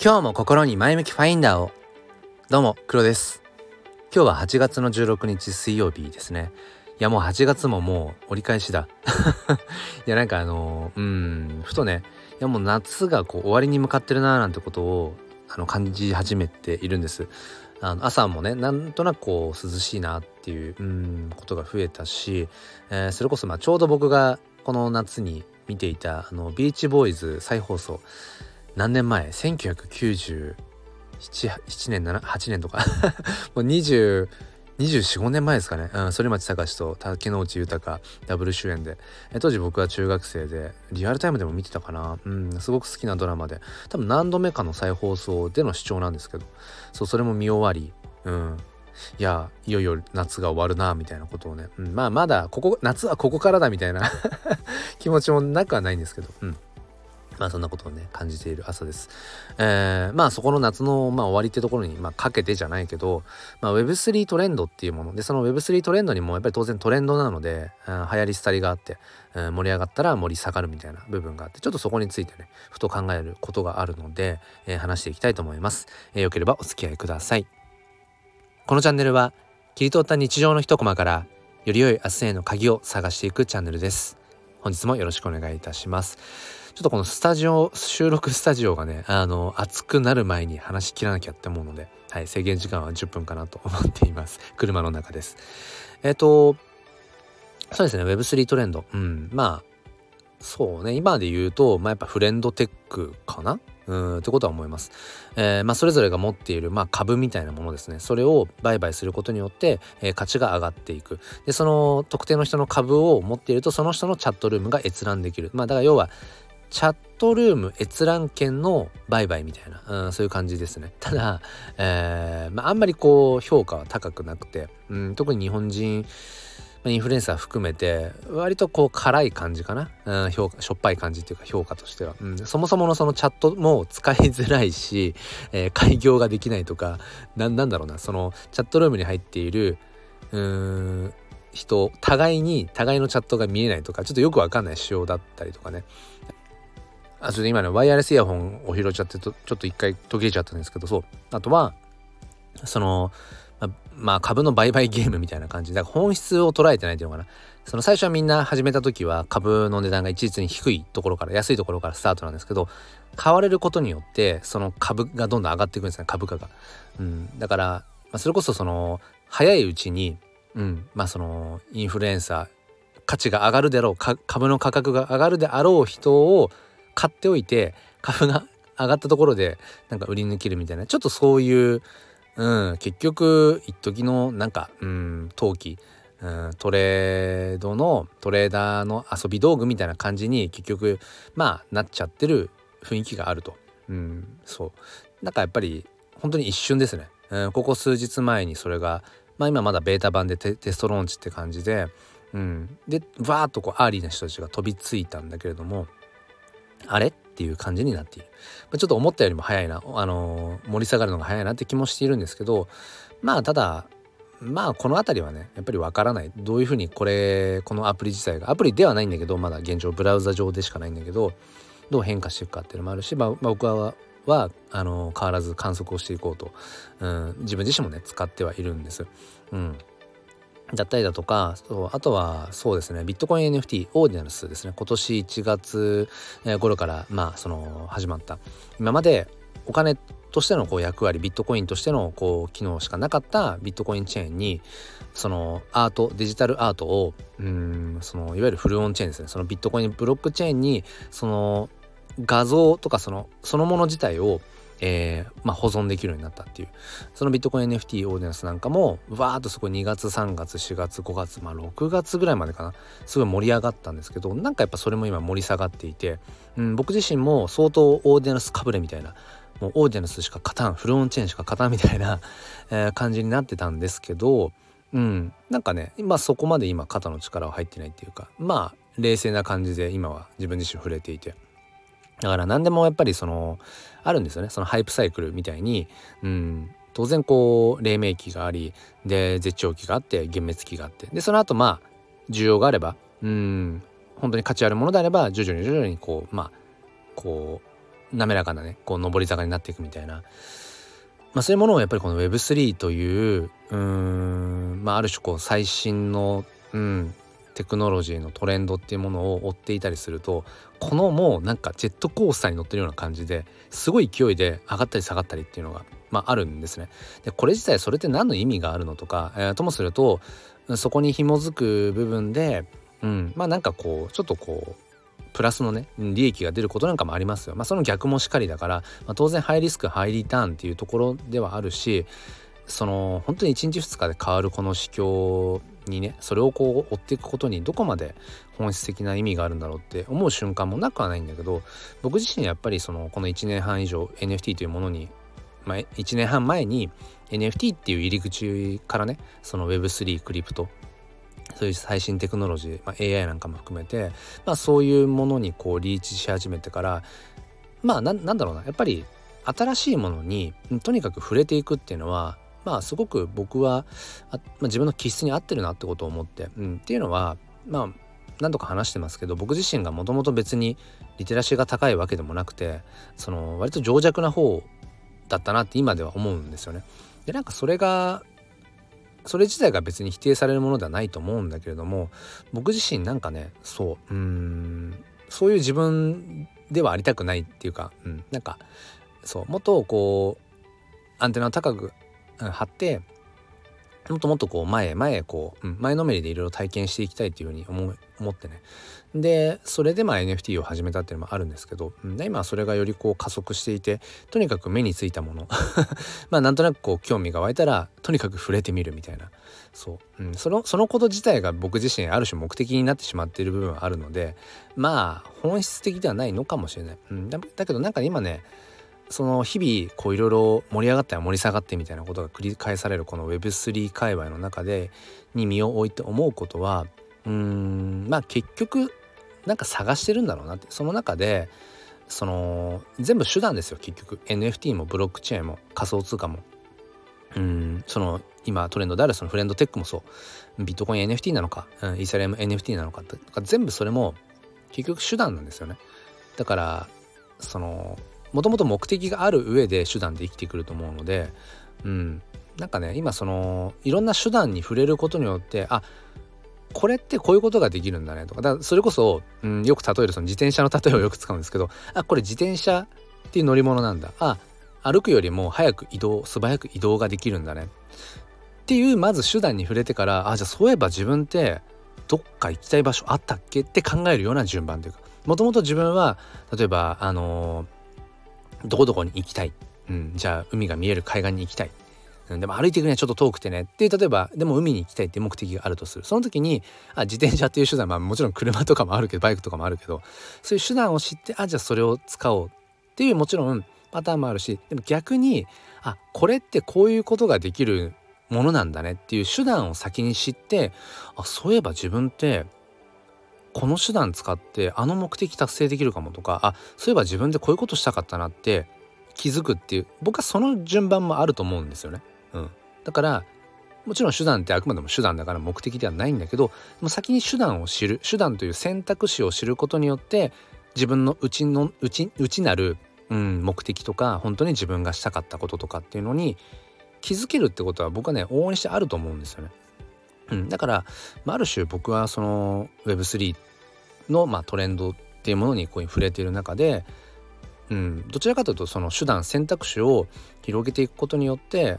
今日も心に前向きファインダーを。どうも黒です。今日は8月の16日水曜日ですね。いやもう8月ももう折り返しだ。いやなんかあのー、うんふとねいやもう夏がこう終わりに向かってるなーなんてことをあの感じ始めているんです。あの朝もねなんとなくこう涼しいなっていううんことが増えたし、えー、それこそまあちょうど僕がこの夏に見ていたあのビーチボーイズ再放送何年前？1997年7 8年とか。もう20 24,5年前ですかね、うん、反町隆史と竹野内豊ダブル主演で。当時僕は中学生でリアルタイムでも見てたかな、うん、すごく好きなドラマで。多分何度目かの再放送での視聴なんですけど。そうそれも見終わり、うん、いやいよいよ夏が終わるなみたいなことをね、うん、まあまだここ夏はここからだみたいな。気持ちもなくはないんですけど、うん、まあそんなことをね感じている朝です。えー、まあそこの夏の、まあ、終わりってところに、まあ、かけてじゃないけど、まあ、Web3 トレンドっていうものでその Web3 トレンドにもやっぱり当然トレンドなので、うん、流行り廃りがあって、うん、盛り上がったら盛り下がるみたいな部分があってちょっとそこについてねふと考えることがあるので、えー、話していきたいと思います。えー、よければお付き合いください。このチャンネルは切り取った日常の一コマからより良い明日への鍵を探していくチャンネルです。本日もよろしくお願いいたします。ちょっとこのスタジオ、収録スタジオがね、あの、熱くなる前に話し切らなきゃって思うので、はい、制限時間は10分かなと思っています。車の中です。えっ、ー、と、そうですね、Web3 トレンド。うん、まあ、そうね、今で言うと、まあやっぱフレンドテックかな？うんってことは思います。えー、まあ、それぞれが持っている、まあ、株みたいなものですね。それを売買することによって、えー、価値が上がっていく。で、その特定の人の株を持っていると、その人のチャットルームが閲覧できる。まあ、だから要は、チャットルーム閲覧権の売買みたいな、うん、そういう感じですね。ただ、えー、まあ、んまりこう評価は高くなくて、うん、特に日本人、インフルエンサー含めて割とこう辛い感じかな、うん、評価しょっぱい感じっていうか評価としては、うん、そもそものそのチャットも使いづらいし、えー、開業ができないとかなんだろうな。そのチャットルームに入っているうん人互いに互いのチャットが見えないとかちょっとよくわかんない仕様だったりとかね。あ、ちょっと今ね、ワイヤレスイヤホンを拾っちゃってと、ちょっと一回途切れちゃったんですけど、そう。あとは、その、ままあ、株の売買ゲームみたいな感じだから本質を捉えてないっていうのかな。その最初はみんな始めた時は株の値段が一律に低いところから安いところからスタートなんですけど買われることによってその株がどんどん上がっていくんですね株価が。うん、だから、まあ、それこそその早いうちに、うん、まあそのインフルエンサー価値が上がるであろう株の価格が上がるであろう人を買っておいて株が上がったところでなんか売り抜けるみたいな。ちょっとそういう、うん、結局一時のなんか、うん、投機、うん、トレードのトレーダーの遊び道具みたいな感じに結局まあなっちゃってる雰囲気があると、うん、そう。なんかやっぱり本当に一瞬ですね、うん、ここ数日前にそれがまあ今まだベータ版でテストローンチって感じで、うん、でわーっとこう early な人たちが飛びついたんだけれどもあれ？っていう感じになっている。まあ、ちょっと思ったよりも早いな、あのー、盛り下がるのが早いなって気もしているんですけど、まあただ、まあこの辺りはね、やっぱりわからない。どういうふうにこれ、このアプリ自体が、アプリではないんだけど、まだ現状ブラウザ上でしかないんだけど、どう変化していくかっていうのもあるし、まあ、まあ、僕ははあの変わらず観測をしていこうと、うん、自分自身もね使ってはいるんです。うん、だったりだとかあとはそうですねビットコイン NFT オーディナルスですね。今年1月頃からまあその始まった。今までお金としてのこう役割ビットコインとしてのこう機能しかなかったビットコインチェーンにそのアートデジタルアートをうんそのいわゆるフルオンチェーンですね。そのビットコインブロックチェーンにその画像とかそのそのもの自体をえー、まあ、保存できるようになったっていう。そのビットコイン NFT オーディナンスなんかもわーっとそこ2月3月4月5月まあ6月ぐらいまでかな。すごい盛り上がったんですけどなんかやっぱそれも今盛り下がっていて、うん、僕自身も相当オーディナンスかぶれみたいなもうオーディナンスしか勝たんフルオンチェーンしか勝たんみたいな、え、感じになってたんですけどうん、なんかね今そこまで今肩の力は入ってないっていうかまあ冷静な感じで今は自分自身触れていて。だから何でもやっぱりそのあるんですよね。そのハイプサイクルみたいに、うん、当然こう黎明期がありで絶頂期があって幻滅期があってでその後まあ需要があればうん本当に価値あるものであれば徐々に徐々にこうまあこう滑らかなねこう上り坂になっていくみたいな、まあ、そういうものをやっぱりこの Web3 といううん、まあ、ある種こう最新の、うん、テクノロジーのトレンドっていうものを追っていたりするとこのもうなんかジェットコースターに乗ってるような感じですごい勢いで上がったり下がったりっていうのが、まあ、あるんですね。でこれ自体それって何の意味があるのとか、えー、ともするとそこに紐づく部分で、うん、まあなんかこうちょっとこうプラスのね利益が出ることなんかもありますよ。まあ、その逆もしかりだから、まあ、当然ハイリスクハイリターンっていうところではあるしその本当に1日2日で変わるこの市況にねそれをこう追っていくことにどこまで本質的な意味があるんだろうって思う瞬間もなくはないんだけど僕自身やっぱりそのこの1年半以上 NFT というものに、まあ、1年半前に NFT っていう入り口からねその Web3 クリプトそういう最新テクノロジー、まあ、AI なんかも含めて、まあ、そういうものにこうリーチし始めてからまあなんだろうなやっぱり新しいものにとにかく触れていくっていうのはまあすごく僕はあ、まあ、自分の気質に合ってるなってことを思って、うん、っていうのはまあ何度か話してますけど僕自身がもともと別にリテラシーが高いわけでもなくてその割と情弱な方だったなって今では思うんですよね。でなんかそれがそれ自体が別に否定されるものではないと思うんだけれども僕自身なんかねそううんそういう自分ではありたくないっていうか、うん、なんかそうもっとこうアンテナを高く張ってもっともっとこう前前こう、前のめりでいろいろ体験していきたいっていうふうに思思ってね。でそれでまあ NFT を始めたっていうのもあるんですけど、うん、今それがよりこう加速していてとにかく目についたもの。まあなんとなくこう興味が湧いたらとにかく触れてみるみたいな。そう、うん、そのそのこと自体が僕自身ある種目的になってしまっている部分はあるのでまあ本質的ではないのかもしれない、うん、だだけどなんか今ねその日々こういろいろ盛り上がったり盛り下がってみたいなことが繰り返されるこの Web3 界隈の中でに身を置いて思うことはうんまあ結局なんか探してるんだろうなってその中でその全部手段ですよ結局。NFT もブロックチェーンも仮想通貨も。うんその今トレンドであるそのフレンドテックもそう。ビットコイン NFT なのか、うん、イーサリアム NFT なのかとか全部それも結局手段なんですよね。だからそのもともと目的がある上で手段で生きてくると思うのでうん。なんかね今そのいろんな手段に触れることによってあこれってこういうことができるんだねとか。だからそれこそ、うん、よく例えるその自転車の例えをよく使うんですけどあこれ自転車っていう乗り物なんだ。あ歩くよりも早く移動素早く移動ができるんだね。っていうまず手段に触れてからあじゃあそういえば自分ってどっか行きたい場所あったっけ？って考えるような順番というか。もともと自分は例えばあのーどこどこに行きたい、うん、じゃあ海が見える海岸に行きたい、うん、でも歩いていくにはちょっと遠くてね。って例えばでも海に行きたいっていう目的があるとする。その時にあ自転車っていう手段まあもちろん車とかもあるけどバイクとかもあるけどそういう手段を知ってあじゃあそれを使おうっていうもちろんパターンもあるしでも逆にあこれってこういうことができるものなんだねっていう手段を先に知ってあそういえば自分ってこの手段使ってあの目的達成できるかもとかあそういえば自分でこういうことしたかったなって気づくっていう僕はその順番もあると思うんですよね。うん、だからもちろん手段ってあくまでも手段だから目的ではないんだけど先に手段を知る手段という選択肢を知ることによって自分の内の内内なる、うん、目的とか本当に自分がしたかったこととかっていうのに気づけるってことは僕はね往々にしてあると思うんですよね。うん、だから、まあ、ある種僕はその Web3 の、まあ、トレンドっていうものにこう触れている中で、うん、どちらかというとその手段選択肢を広げていくことによって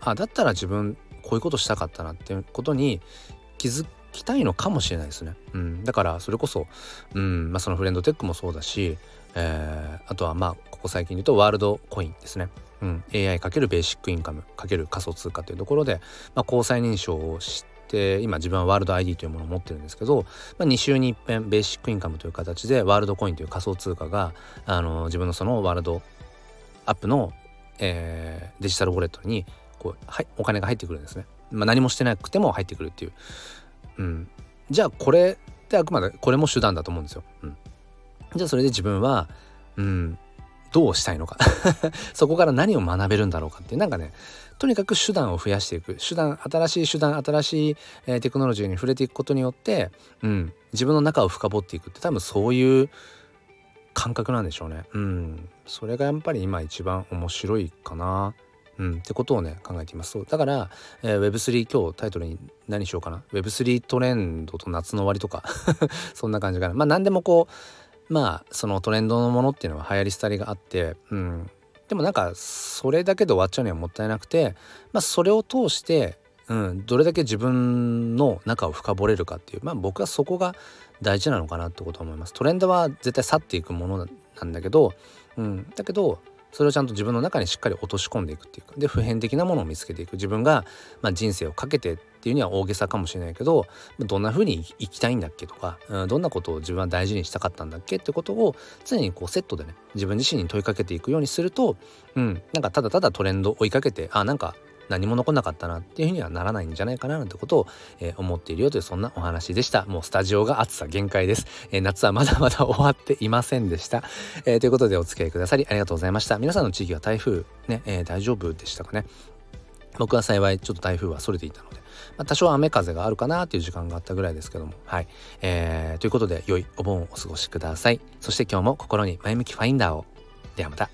あだったら自分こういうことしたかったなっていうことに気づきたいのかもしれないですね。うん、だからそれこそ、うんまあ、そのフレンドテックもそうだし、えー、あとはまあここ最近で言うとワールドコインですね。うん、AI× ベーシックインカム×仮想通貨というところで、まあ、交際認証をしてで今自分はワールド ID というものを持ってるんですけど、まあ、2週に一遍ベーシックインカムという形でワールドコインという仮想通貨があの自分のそのワールドアップの、えー、デジタルウォレットにこうはいお金が入ってくるんですね。まあ、何もしてなくても入ってくるっていう。うん、じゃあこれってあくまでこれも手段だと思うんですよ。うん、じゃあそれで自分は、うん、どうしたいのか そこから何を学べるんだろうかっていうなんかねとにかく手段を増やしていく。手段新しい手段新しい、えー、テクノロジーに触れていくことによって、うん、自分の中を深掘っていくって多分そういう感覚なんでしょうね。うん。それがやっぱり今一番面白いかな。うん、ってことをね考えています。だから、えー、Web3 今日タイトルに何しようかな。Web3 トレンドと夏の終わりとか。そんな感じかな。まあ何でもこうまあそのトレンドのものっていうのは流行り廃りがあってうん。でもなんかそれだけで終わっちゃうにはもったいなくてまあそれを通してうん、どれだけ自分の中を深掘れるかっていうまあ僕はそこが大事なのかなってことは思います。トレンドは絶対去っていくものなんだけど、うん、だけどそれをちゃんと自分の中にしっかり落とし込んでいくっていうかで普遍的なものを見つけていく。自分が、まあ、人生をかけてっていうには大げさかもしれないけどどんな風に生きたいんだっけとか、うん、どんなことを自分は大事にしたかったんだっけってことを常にこうセットでね自分自身に問いかけていくようにすると、うん、なんかただただトレンドを追いかけてあなんか何も残んなかったなっていうふうにはならないんじゃないかななんてことを、えー、思っているよというそんなお話でした。もうスタジオが暑さ限界です。えー、夏はまだまだ終わっていませんでした。えー、ということでお付き合いくださりありがとうございました。皆さんの地域は台風ね、え大丈夫でしたかね？僕は幸いちょっと台風はそれていたので、まあ、多少雨風があるかなっていう時間があったぐらいですけどもはい、えー、ということで良いお盆をお過ごしくださいそして今日も心に前向きファインダーをではまた